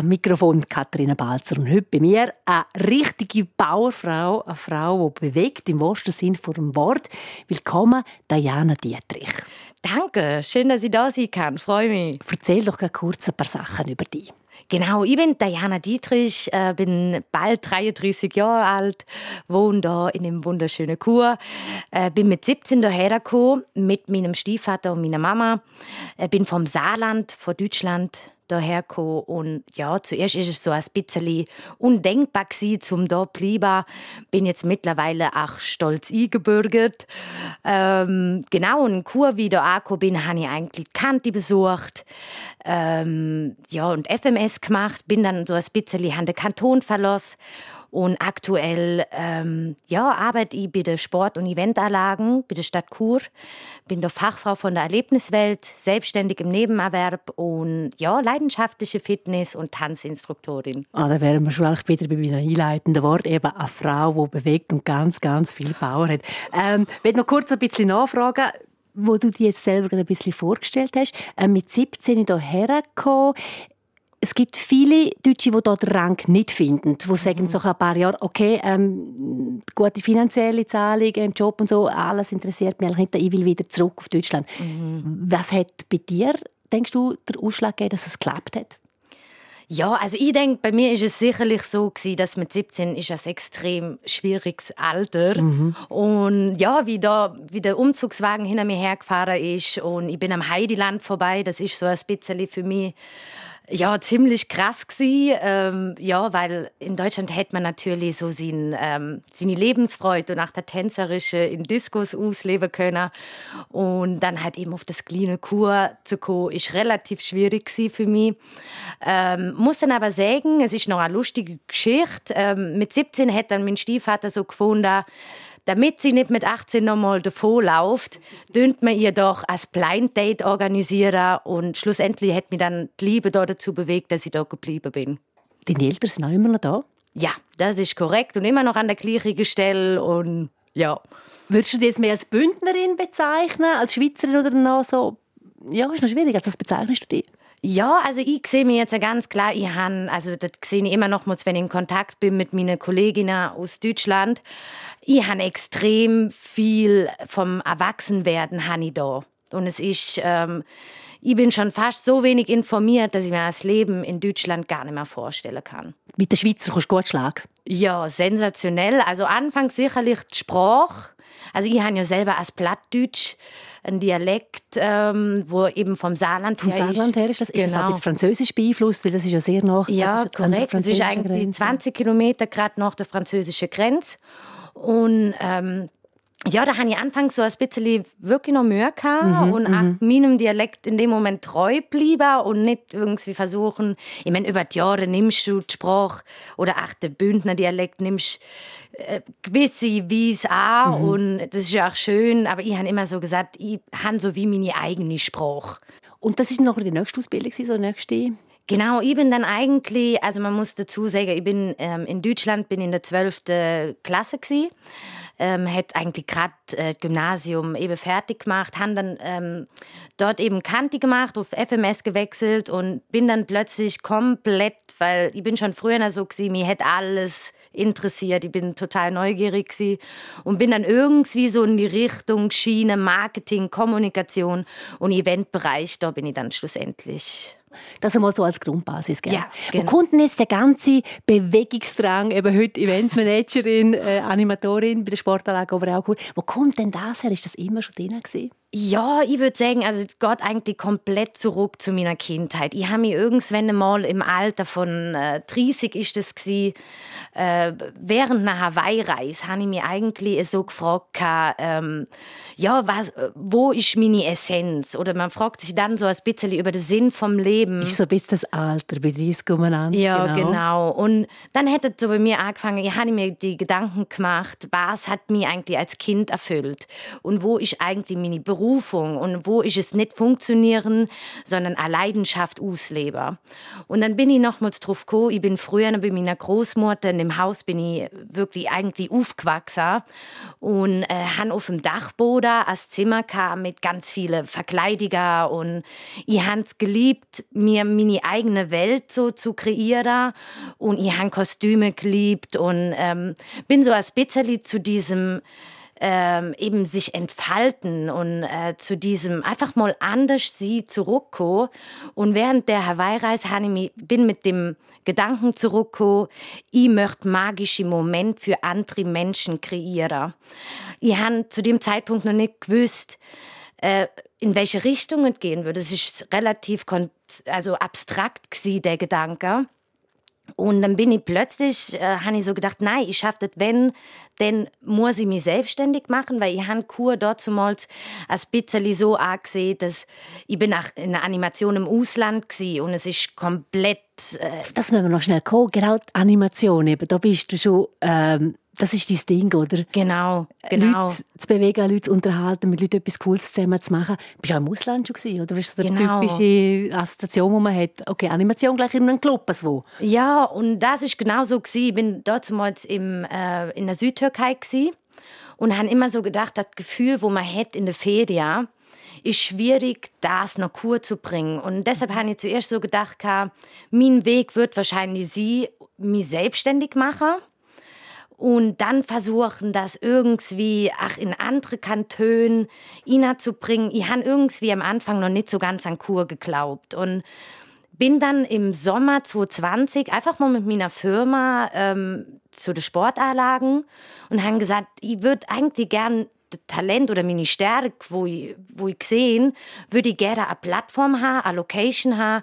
Am Mikrofon Katharina Balzer und heute bei mir eine richtige Bauerfrau, eine Frau, die bewegt im wahrsten Sinn vor dem Wort. Willkommen, Diana Dietrich. Danke, schön, dass ich da sein kann. Freue mich. Erzähl doch kurz ein paar Sachen über dich. Genau, ich bin Diana Dietrich, äh, bin bald 33 Jahre alt, wohne da in einem wunderschönen Kur, äh, bin mit 17 hierher gekommen, mit meinem Stiefvater und meiner Mama, äh, bin vom Saarland, von Deutschland daher und ja, zuerst ist es so ein bisschen undenkbar gewesen, zum da bleiben. Bin jetzt mittlerweile auch stolz eingebürgert. Ähm, genau, in Kur wieder angekommen bin, habe ich eigentlich die Kante besucht. Ähm, ja, und FMS gemacht, bin dann so ein bisschen an den Kanton verlassen und aktuell ähm, ja, arbeite ich bei den Sport- und Eventanlagen bei der Stadt Chur. Bin der Fachfrau von der Erlebniswelt, selbstständig im Nebenerwerb und ja, leidenschaftliche Fitness- und Tanzinstruktorin. Ah, da wären wir schon eigentlich wieder bei meinem einleitenden Wort. Eben eine Frau, die bewegt und ganz, ganz viel Power hat. Ähm, ich will noch kurz ein bisschen nachfragen wo du dir jetzt selber ein bisschen vorgestellt hast. Äh, mit 17 hierher gekommen es gibt viele Deutsche, die dort Rang nicht finden, die sagen mhm. so ein paar Jahre, okay, ähm, gute finanzielle Zahlung im Job und so, alles interessiert mich eigentlich nicht, ich will wieder zurück auf Deutschland. Mhm. Was hat bei dir, denkst du, der Ausschlag gegeben, dass es geklappt hat? Ja, also ich denke, bei mir ist es sicherlich so gewesen, dass mit 17 ist ein extrem schwieriges Alter mhm. und ja, wie da wie der Umzugswagen hinter mir hergefahren ist und ich bin am Heideland vorbei, das ist so ein bisschen für mich ja, ziemlich krass gewesen. Ähm, ja, weil in Deutschland hätte man natürlich so seine, ähm, seine Lebensfreude und auch der tänzerische in Diskos ausleben können. Und dann halt eben auf das kleine Kur zu kommen, ist relativ schwierig für mich. Ähm, muss dann aber sagen, es ist noch eine lustige Geschichte. Ähm, mit 17 hat dann mein Stiefvater so gefunden, damit sie nicht mit 18 nochmal davonläuft, dünnt man ihr doch als Blind Date organisieren und schlussendlich hat mich dann die Liebe dazu bewegt, dass ich da geblieben bin. Deine Eltern sind auch immer noch da? Ja, das ist korrekt und immer noch an der gleichen Stelle und ja. Würdest du dich jetzt mehr als Bündnerin bezeichnen, als Schweizerin oder noch so? Ja, ist noch schwierig. Als was bezeichnest du dich? Ja, also ich sehe mir jetzt ganz klar, ich habe, also das sehe ich immer noch, wenn ich in Kontakt bin mit meinen Kolleginnen aus Deutschland, ich habe extrem viel vom Erwachsenwerden habe ich da. Und es ist, ähm, ich bin schon fast so wenig informiert, dass ich mir das Leben in Deutschland gar nicht mehr vorstellen kann. Mit der Schweizer kannst du gut schlagen? Ja, sensationell. Also anfangs sicherlich die Sprache. Also ich habe ja selber als Plattdeutsch ein Dialekt, ähm, wo eben vom Saarland vom her ist. Saarland her ist das. Genau. Ist das genau. Französisch beeinflusst? Weil das ist ja sehr nach. Ja, korrekt. Das ist eigentlich Grenze. 20 Kilometer gerade nach der französischen Grenze. Und ähm, ja, da habe ich anfangs so ein bisschen wirklich noch Mühe gehabt mhm, und auch mhm. meinem Dialekt in dem Moment treu bleiben und nicht irgendwie versuchen, ich meine, über die Jahre nimmst du die Sprache oder auch den Bündner Dialekt nimmst äh, gewisse Wies an mhm. und das ist ja auch schön, aber ich habe immer so gesagt, ich habe so wie meine eigene Sprache. Und das ist noch die nächste Ausbildung, so nächste Genau, ich bin dann eigentlich, also man muss dazu sagen, ich bin ähm, in Deutschland bin in der 12. Klasse gewesen ähm, hat eigentlich gerade äh, Gymnasium eben fertig gemacht, haben dann ähm, dort eben Kanti gemacht, auf FMS gewechselt und bin dann plötzlich komplett, weil ich bin schon früher so gewesen, mir hätte alles interessiert, ich bin total neugierig gewesen und bin dann irgendwie so in die Richtung Schiene, Marketing, Kommunikation und Eventbereich, da bin ich dann schlussendlich das einmal so als Grundbasis. Gell? Ja, genau. Wo kommt denn jetzt der ganze Bewegungsdrang, eben heute Eventmanagerin, äh, Animatorin bei der Sportanlage Oberauchur, wo kommt denn das her? Ist das immer schon drin gewesen? Ja, ich würde sagen, also Gott eigentlich komplett zurück zu meiner Kindheit. Ich habe mich irgendwann mal im Alter von äh, 30 ist das gewesen, äh, während einer Hawaii-Reise habe ich mich eigentlich so gefragt, ähm, ja, was, wo ist meine Essenz? Oder man fragt sich dann so ein bisschen über den Sinn vom Leben. Ist so ein bisschen das Alter, bei 30 an. Ja, genau. genau. Und dann hätte so bei mir angefangen, ich habe mir die Gedanken gemacht, was hat mich eigentlich als Kind erfüllt? Und wo ist eigentlich meine Berufung? Berufung und wo ist es nicht funktionieren, sondern eine Leidenschaft ausleben. Und dann bin ich nochmals drauf gekommen, ich bin früher bei meiner Großmutter in dem Haus bin ich wirklich eigentlich aufgewachsen und äh, han auf dem Dachboden als Zimmer kam mit ganz vielen Verkleidiger und ich han es geliebt, mir meine eigene Welt so zu kreieren und ich han Kostüme geliebt und ähm, bin so als bisschen zu diesem ähm, eben sich entfalten und äh, zu diesem einfach mal anders sie zurückkommen. Und während der Hawaii-Reise bin mit dem Gedanken zurückgekommen, ich möchte magische Moment für andere Menschen kreieren. Ich habe zu dem Zeitpunkt noch nicht gewusst, äh, in welche Richtung es gehen würde. Es ist relativ also abstrakt gewesen, der Gedanke. Und dann bin ich plötzlich, äh, habe ich so gedacht, nein, ich schaffe das, wenn, dann muss ich mich selbstständig machen, weil ich habe Kur dort zumals ein bisschen so angesehen, dass ich bin nach in einer Animation im Ausland war und es ist komplett... Äh das müssen wir noch schnell kommen, genau die Animation eben, da bist du schon... Ähm das ist dein Ding, oder? Genau, genau. Leute zu bewegen, Leute zu unterhalten, mit Leuten etwas Cooles zusammen zu machen. Bist du auch im Ausland schon gewesen, oder? Das ist so eine genau. typische Assoziation, die man hat. Okay, Animation gleich in einem Club, wo? Ja, und das ist genau so gewesen. Ich bin dort im, äh, in der Südtürkei gewesen und habe immer so gedacht, das Gefühl, wo man hat in der Ferien, ist schwierig, das noch kur zu bringen. Und deshalb habe ich zuerst so gedacht, mein Weg wird wahrscheinlich sie mich selbstständig machen und dann versuchen, das irgendwie ach, in andere Kantönen zu bringen. Ich habe irgendwie am Anfang noch nicht so ganz an Kur geglaubt und bin dann im Sommer 2020 einfach mal mit meiner Firma ähm, zu den Sportanlagen und habe gesagt, ich würde eigentlich gern das Talent oder meine Stärke, wo ich, wo ich gesehen, würde ich gerne eine Plattform haben, eine Location haben,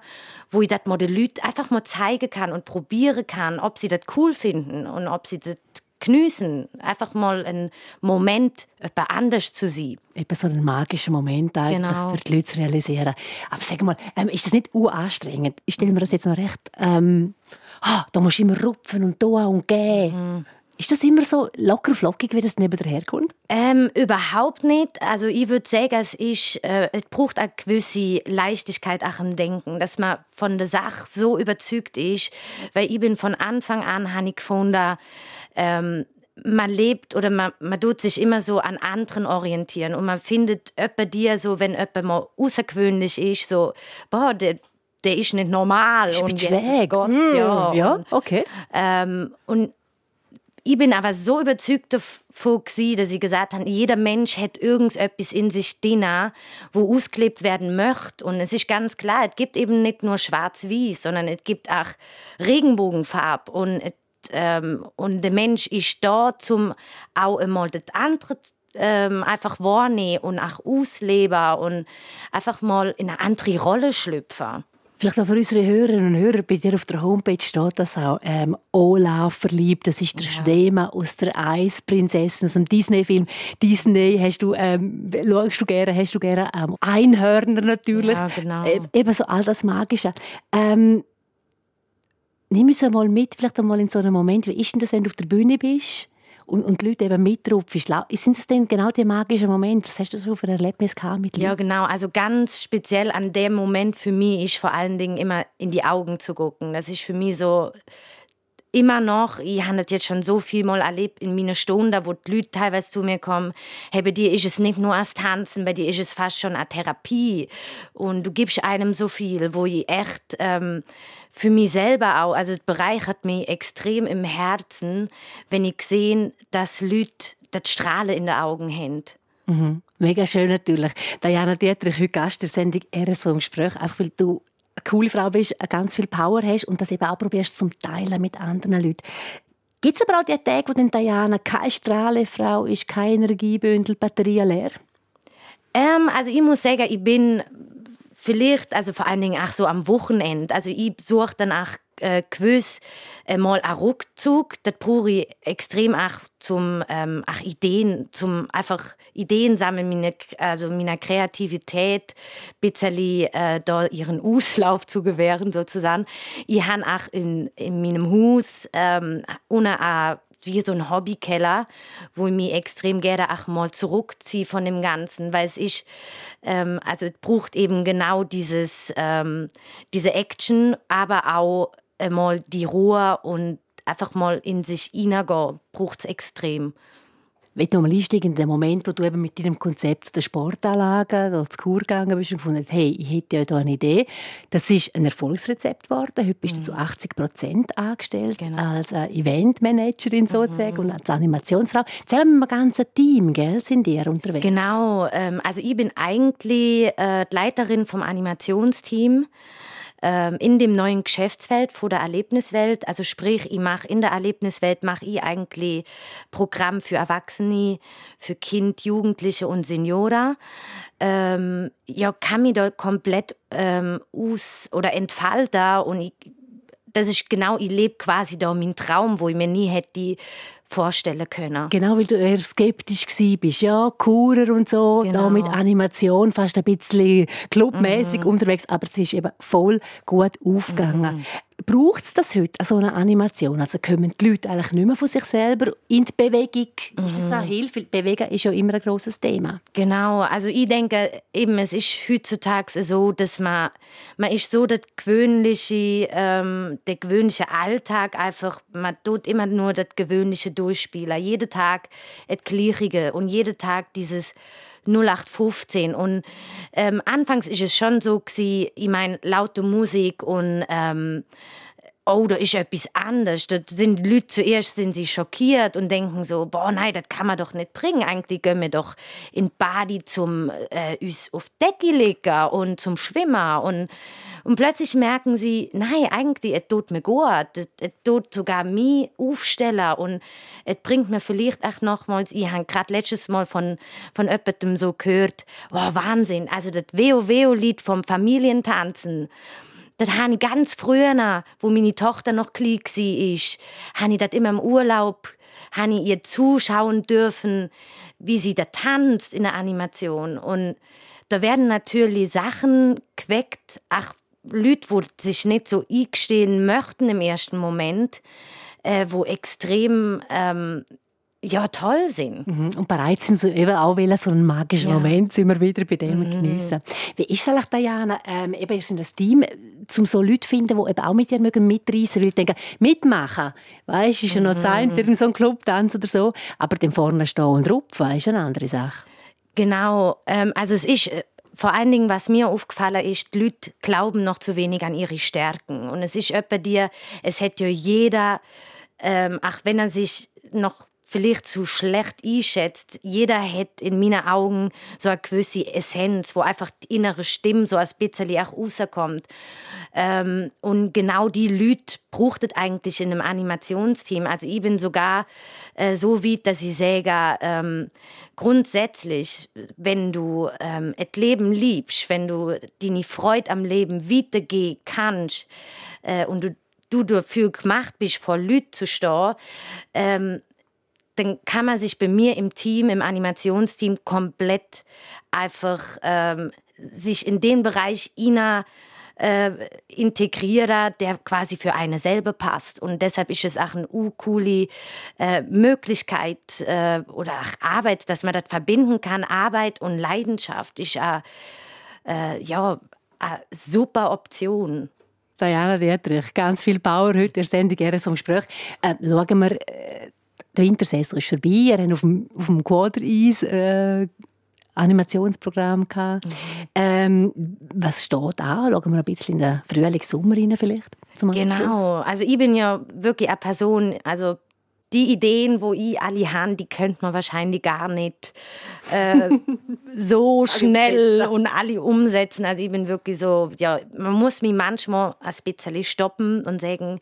wo ich das mal den Leuten einfach mal zeigen kann und probieren kann, ob sie das cool finden und ob sie das geniessen, einfach mal einen Moment etwas anders zu sein. Eben so einen magischen Moment eigentlich genau. für die Leute zu realisieren. Aber sag mal, ähm, ist das nicht anstrengend? Ich stelle mir das jetzt noch recht, ähm, ah, da musst du immer rupfen und tun und gehen. Mhm. Ist das immer so locker flockig, wie das neben herkommt? Ähm, überhaupt nicht. Also ich würde sagen, es, ist, äh, es braucht eine gewisse Leichtigkeit auch im Denken, dass man von der Sache so überzeugt ist. Weil ich bin von Anfang an, habe ich gefunden, ähm, man lebt oder man, man tut sich immer so an anderen orientieren und man findet jemand dir so, wenn jemand mal außergewöhnlich ist, so, boah, der, der ist nicht normal ist und jetzt ist Gott, mm, ja. Ja, okay. Ähm, und ich bin aber so überzeugt davon, dass ich gesagt habe, jeder Mensch hat irgendetwas in sich drin, wo ausgelebt werden möchte. Und es ist ganz klar, es gibt eben nicht nur schwarz-weiß, sondern es gibt auch Regenbogenfarb. Und ähm, und der Mensch ist da, um auch einmal das andere ähm, einfach wahrnehmen und auch ausleben und einfach mal in eine andere Rolle schlüpfen. Vielleicht auch für unsere Hörerinnen und Hörer, bei dir auf der Homepage steht das auch, ähm, Olaf verliebt, das ist der ja. Schneemann aus der Eisprinzessin, aus dem Disney-Film. Disney, hast du, ähm, schaust du gerne, hast du gerne ähm, Einhörner natürlich. Ja, genau. Äh, eben so all das Magische. Ähm, nimm uns einmal mit, vielleicht einmal in so einem Moment, wie ist denn das, wenn du auf der Bühne bist und, und die Leute eben mitrupfen? Sind das denn genau die magischen Momente? Was hast du so für ein Erlebnis gehabt mit Ja, genau. Also ganz speziell an dem Moment für mich ist vor allen Dingen immer in die Augen zu gucken. Das ist für mich so immer noch, ich habe das jetzt schon so viel mal erlebt in meinen Stunden, wo die Leute teilweise zu mir kommen, hey, bei dir ist es nicht nur als Tanzen, bei dir ist es fast schon eine Therapie und du gibst einem so viel, wo ich echt ähm, für mich selber auch, also es bereichert mich extrem im Herzen, wenn ich sehe, dass Leute das Strahlen in den Augen haben. Mhm. Mega schön natürlich. Diana Dietrich, heute Gast der Sendung «Eher so im Gespräch», einfach weil du coole Frau bist, ganz viel Power hast und das eben auch probierst zum Teilen mit anderen Leuten. Gibt es aber auch die Tage, wo dann Diana keine Strahlefrau ist, kein Energiebündel, Batterie leer? Ähm, also ich muss sagen, ich bin vielleicht, also vor allen Dingen auch so am Wochenende, also ich suche dann auch äh, gewiss äh, mal einen Rückzug. Das brauche ich extrem auch zum ähm, auch Ideen, zum einfach Ideen sammeln, meine, also meiner Kreativität bisschen äh, da ihren Auslauf zu gewähren sozusagen. Ich habe auch in, in meinem Haus ähm, ohne wie so ein Hobbykeller, wo ich mich extrem gerne auch mal zurückziehe von dem Ganzen, weil es ist, ähm, also es braucht eben genau dieses, ähm, diese Action, aber auch mal die Ruhe und einfach mal in sich hineingehen, braucht es extrem. Wenn du mal einsteigen in den Moment, wo du eben mit deinem Konzept der Sportanlagen zur Kur gegangen bist und gefunden hast, hey, ich hätte ja da eine Idee. Das ist ein Erfolgsrezept geworden. Heute bist mhm. du zu 80 Prozent angestellt genau. als äh, Eventmanagerin sozusagen mhm. und als Animationsfrau. Zusammen mit einem ganzen Team, gell, sind ihr unterwegs? Genau. Ähm, also ich bin eigentlich äh, die Leiterin vom Animationsteam in dem neuen Geschäftsfeld vor der Erlebniswelt. Also sprich, ich mache in der Erlebniswelt mache ich eigentlich Programm für Erwachsene, für Kind, Jugendliche und Senioren. Ähm, ja, kann mich da komplett ähm, aus oder entfalten und ich, das ist genau, ich lebe quasi da meinen Traum, wo ich mir nie hätte vorstellen können. Genau, weil du eher skeptisch bist, ja, Kurer und so, genau. da mit Animation fast ein bisschen clubmäßig mhm. unterwegs, aber es ist eben voll gut aufgegangen. Mhm braucht es das heute, so eine Animation? Also kommen die Leute eigentlich nicht mehr von sich selber in die Bewegung? Mhm. Ist das eine mhm. Hilfe? Bewegen ist ja immer ein großes Thema. Genau, also ich denke, eben, es ist heutzutage so, dass man, man ist so der gewöhnliche, ähm, der gewöhnliche Alltag einfach, man tut immer nur das Gewöhnliche durchspielen. Jeden Tag das Gleiche und jeden Tag dieses 0815 und ähm, anfangs ist es schon so gewesen, ich meine laute Musik und ähm, oh, da ist etwas anders. Da sind Leute zuerst sind sie schockiert und denken so, boah, nein, das kann man doch nicht bringen. Eigentlich gehen wir doch in Badi zum äh, uns auf Decke legen und zum Schwimmen und und plötzlich merken sie, nein, eigentlich, es tut mir gut. Es, tut sogar mich aufstellen und es bringt mir vielleicht auch nochmals, ich habe gerade letztes Mal von, von jemandem so gehört, oh, Wahnsinn, also das Veo-Veo-Lied vom Familientanzen, das habe ich ganz früher, wo meine Tochter noch klein war, habe ich das immer im Urlaub, habe ich ihr zuschauen dürfen, wie sie da tanzt in der Animation. Und da werden natürlich Sachen geweckt, ach, Leute, die sich nicht so eingestehen möchten im ersten Moment, äh, wo extrem ähm, ja, toll sind. Mhm. Und bereit sind, so eben auch so einen magischen ja. Moment sind wir wieder bei dem mhm. geniessen. Wie ist es eigentlich, Diana, ähm, eben ist ein Team, um so Leute zu finden, die eben auch mit dir mitreißen weil denken, mitmachen, weißt, ist ja noch mhm. Zeit, in so einem Clubtanz oder so, aber dem vorne stehen und rupfen, ist eine andere Sache. Genau, ähm, also es ist äh, vor allen Dingen, was mir aufgefallen ist, die Leute glauben noch zu wenig an ihre Stärken. Und es ist etwa dir, es hätte ja jeder, ähm, auch wenn er sich noch vielleicht zu schlecht einschätzt. Jeder hat in meinen Augen so eine gewisse Essenz, wo einfach die innere Stimme so ein bisschen auch rauskommt. Ähm, und genau die Leute braucht es eigentlich in einem Animationsteam. Also ich bin sogar äh, so weit, dass ich sage, ähm, grundsätzlich, wenn du ähm, das Leben liebst, wenn du deine Freude am Leben weitergehen kannst äh, und du du dafür gemacht bist, vor Leuten zu stehen, ähm, dann kann man sich bei mir im Team, im Animationsteam komplett einfach ähm, sich in den Bereich Ina äh, integrieren, der quasi für eine selber passt. Und deshalb ist es auch eine coole äh, Möglichkeit äh, oder auch Arbeit, dass man das verbinden kann. Arbeit und Leidenschaft ist äh, äh, ja eine super Option. Diana Dietrich, ganz viel Bauer heute in der Sendung «Ehre zum Gespräch». Äh, schauen wir die Wintersaison ist vorbei. Er hat auf dem, auf dem Quadereis äh, Animationsprogramm gehabt. Mhm. Ähm, was steht da? Schauen wir ein bisschen in den Frühling, Sommer rein vielleicht. genau. Also ich bin ja wirklich eine Person, also die Ideen, wo ich alle habe, die könnte man wahrscheinlich gar nicht äh, so schnell und alle umsetzen. Also ich bin wirklich so, ja, man muss mich manchmal ein bisschen stoppen und sagen,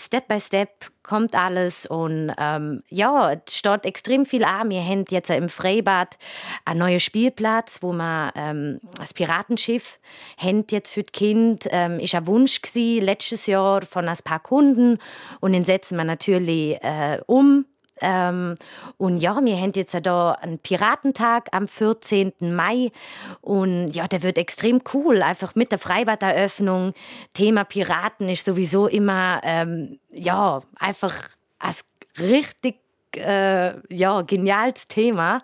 Step by Step kommt alles und ähm, ja, es steht extrem viel an. Wir haben jetzt im Freibad einen neuen Spielplatz, wo man ähm, das Piratenschiff haben jetzt für das Kind. Ähm, ist ein Wunsch gewesen, letztes Jahr von ein paar Kunden und den setzen wir natürlich äh, um ähm, und ja, wir haben jetzt da einen Piratentag am 14. Mai und ja, der wird extrem cool, einfach mit der Freibad-Eröffnung. Thema Piraten ist sowieso immer, ähm, ja, einfach als richtig äh, ja, geniales Thema.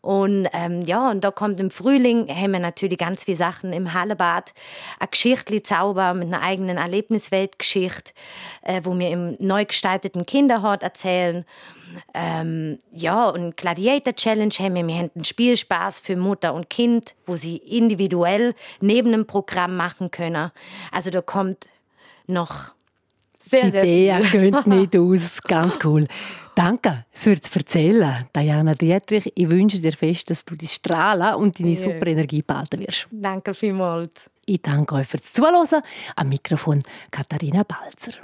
Und ähm, ja, und da kommt im Frühling, haben wir natürlich ganz viele Sachen im Hallebad. Eine Geschichte Zauber mit einer eigenen Erlebnisweltgeschichte, äh, wo wir im neu gestalteten Kinderhort erzählen. Ähm, ja, und Gladiator Challenge haben wir. Wir haben einen Spielspaß für Mutter und Kind, wo sie individuell neben dem Programm machen können. Also da kommt noch sehr, sehr Die Idee geht nicht aus. Ganz cool. Danke fürs Erzählen, Diana Dietrich. Ich wünsche dir fest, dass du die Strahlen und deine super Energie behalten wirst. Danke vielmals. Ich danke euch fürs Zuhören. Am Mikrofon Katharina Balzer.